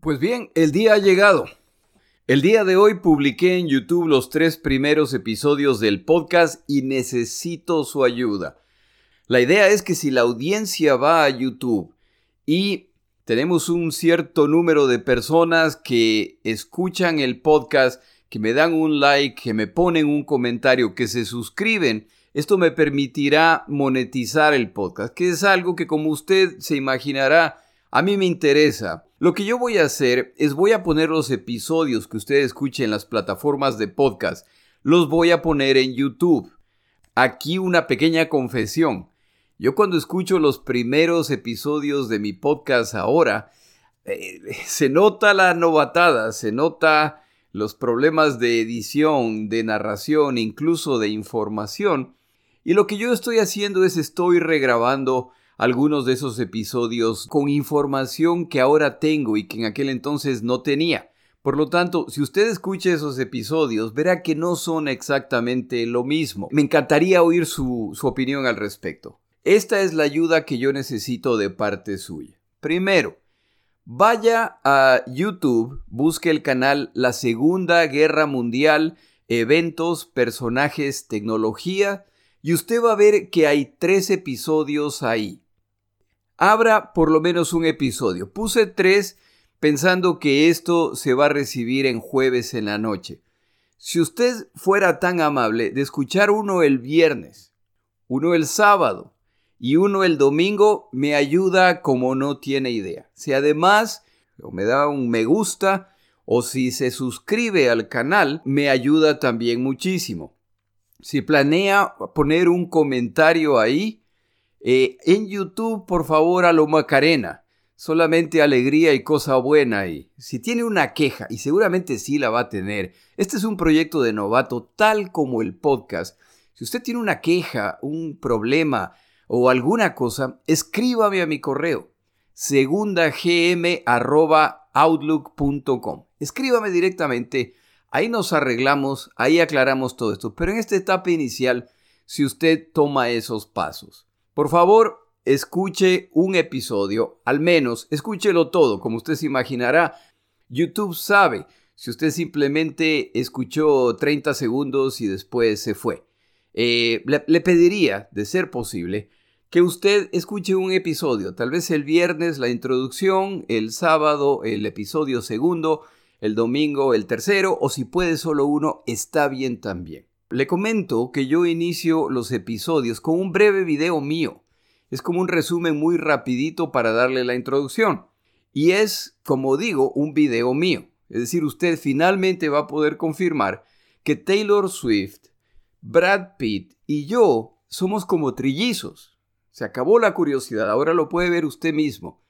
Pues bien, el día ha llegado. El día de hoy publiqué en YouTube los tres primeros episodios del podcast y necesito su ayuda. La idea es que si la audiencia va a YouTube y tenemos un cierto número de personas que escuchan el podcast, que me dan un like, que me ponen un comentario, que se suscriben, esto me permitirá monetizar el podcast, que es algo que como usted se imaginará, a mí me interesa. Lo que yo voy a hacer es voy a poner los episodios que usted escuche en las plataformas de podcast, los voy a poner en YouTube. Aquí una pequeña confesión. Yo cuando escucho los primeros episodios de mi podcast ahora, eh, se nota la novatada, se nota los problemas de edición, de narración, incluso de información. Y lo que yo estoy haciendo es estoy regrabando algunos de esos episodios con información que ahora tengo y que en aquel entonces no tenía. Por lo tanto, si usted escucha esos episodios, verá que no son exactamente lo mismo. Me encantaría oír su, su opinión al respecto. Esta es la ayuda que yo necesito de parte suya. Primero, vaya a YouTube, busque el canal La Segunda Guerra Mundial, eventos, personajes, tecnología, y usted va a ver que hay tres episodios ahí. Abra por lo menos un episodio. Puse tres pensando que esto se va a recibir en jueves en la noche. Si usted fuera tan amable de escuchar uno el viernes, uno el sábado y uno el domingo, me ayuda como no tiene idea. Si además me da un me gusta o si se suscribe al canal, me ayuda también muchísimo. Si planea poner un comentario ahí, eh, en YouTube, por favor, a lo Macarena. Solamente alegría y cosa buena ahí. Si tiene una queja, y seguramente sí la va a tener, este es un proyecto de novato tal como el podcast. Si usted tiene una queja, un problema o alguna cosa, escríbame a mi correo segundagm.outlook.com. Escríbame directamente, ahí nos arreglamos, ahí aclaramos todo esto. Pero en esta etapa inicial, si usted toma esos pasos. Por favor, escuche un episodio, al menos escúchelo todo, como usted se imaginará. YouTube sabe si usted simplemente escuchó 30 segundos y después se fue. Eh, le, le pediría, de ser posible, que usted escuche un episodio, tal vez el viernes la introducción, el sábado el episodio segundo, el domingo el tercero, o si puede solo uno, está bien también. Le comento que yo inicio los episodios con un breve video mío. Es como un resumen muy rapidito para darle la introducción. Y es, como digo, un video mío. Es decir, usted finalmente va a poder confirmar que Taylor Swift, Brad Pitt y yo somos como trillizos. Se acabó la curiosidad, ahora lo puede ver usted mismo.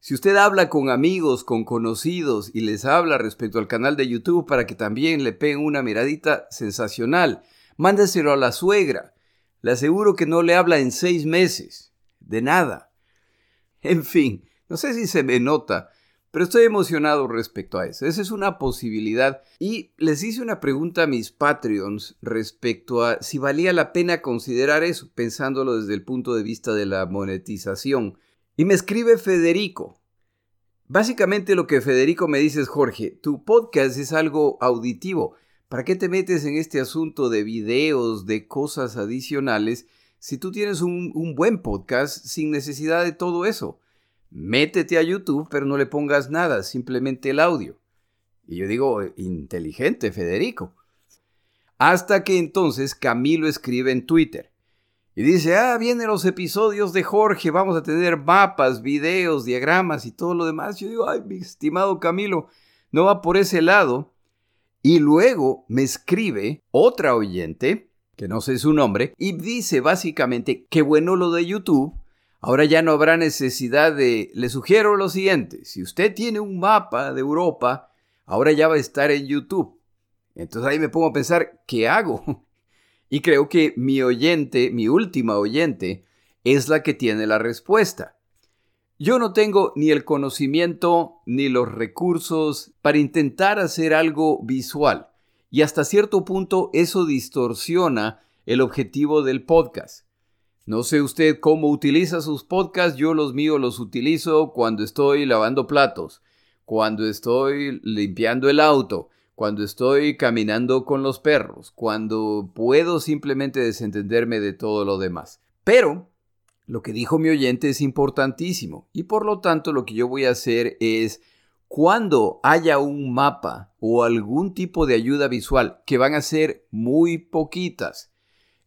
Si usted habla con amigos, con conocidos y les habla respecto al canal de YouTube para que también le peguen una miradita sensacional, mándeselo a la suegra. Le aseguro que no le habla en seis meses. De nada. En fin, no sé si se me nota, pero estoy emocionado respecto a eso. Esa es una posibilidad. Y les hice una pregunta a mis Patreons respecto a si valía la pena considerar eso, pensándolo desde el punto de vista de la monetización. Y me escribe Federico. Básicamente lo que Federico me dice es, Jorge, tu podcast es algo auditivo. ¿Para qué te metes en este asunto de videos, de cosas adicionales, si tú tienes un, buen podcast sin necesidad de todo eso? Métete a YouTube, pero no le pongas nada, simplemente el audio. Y yo digo, inteligente, Federico. Hasta que entonces Camilo escribe en Twitter. Y dice, ah, vienen los episodios de Jorge, vamos a tener mapas, videos, diagramas y todo lo demás. Yo digo, ay, mi estimado Camilo, no va por ese lado. Y luego me escribe otra oyente, que no sé su nombre, y dice básicamente, qué bueno lo de YouTube, ahora ya no habrá necesidad de... Le sugiero lo siguiente, si usted tiene un mapa de Europa, ahora ya va a estar en YouTube. Entonces ahí me pongo a pensar, ¿qué hago? Y creo que mi oyente, mi última oyente, es la que tiene la respuesta. Yo no tengo ni el conocimiento ni los recursos para intentar hacer algo visual. Y hasta cierto punto eso distorsiona el objetivo del podcast. No sé usted cómo utiliza sus podcasts, yo los míos los utilizo cuando estoy lavando platos, cuando estoy limpiando el auto, cuando estoy caminando con los perros, cuando puedo simplemente desentenderme de todo lo demás. Pero lo que dijo mi oyente es importantísimo y por lo tanto lo que yo voy a hacer es cuando haya un mapa o algún tipo de ayuda visual, que van a ser muy poquitas,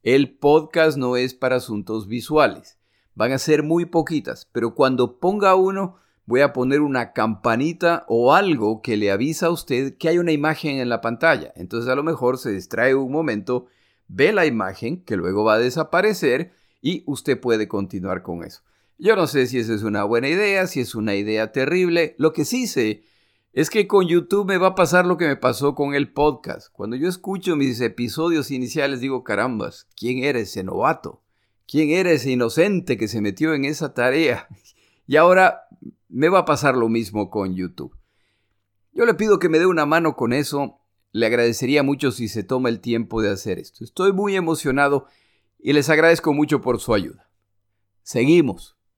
el podcast no es para asuntos visuales, van a ser muy poquitas, pero cuando ponga uno, voy a poner una campanita o algo que le avisa a usted que hay una imagen en la pantalla. Entonces a lo mejor se distrae un momento, ve la imagen que luego va a desaparecer y usted puede continuar con eso. Yo no sé si esa es una buena idea, si es una idea terrible. Lo que sí sé es que con YouTube me va a pasar lo que me pasó con el podcast. Cuando yo escucho mis episodios iniciales digo, carambas, ¿quién era ese novato? ¿Quién era ese inocente que se metió en esa tarea? Y ahora me va a pasar lo mismo con YouTube. Yo le pido que me dé una mano con eso. Le agradecería mucho si se toma el tiempo de hacer esto. Estoy muy emocionado y les agradezco mucho por su ayuda. Seguimos.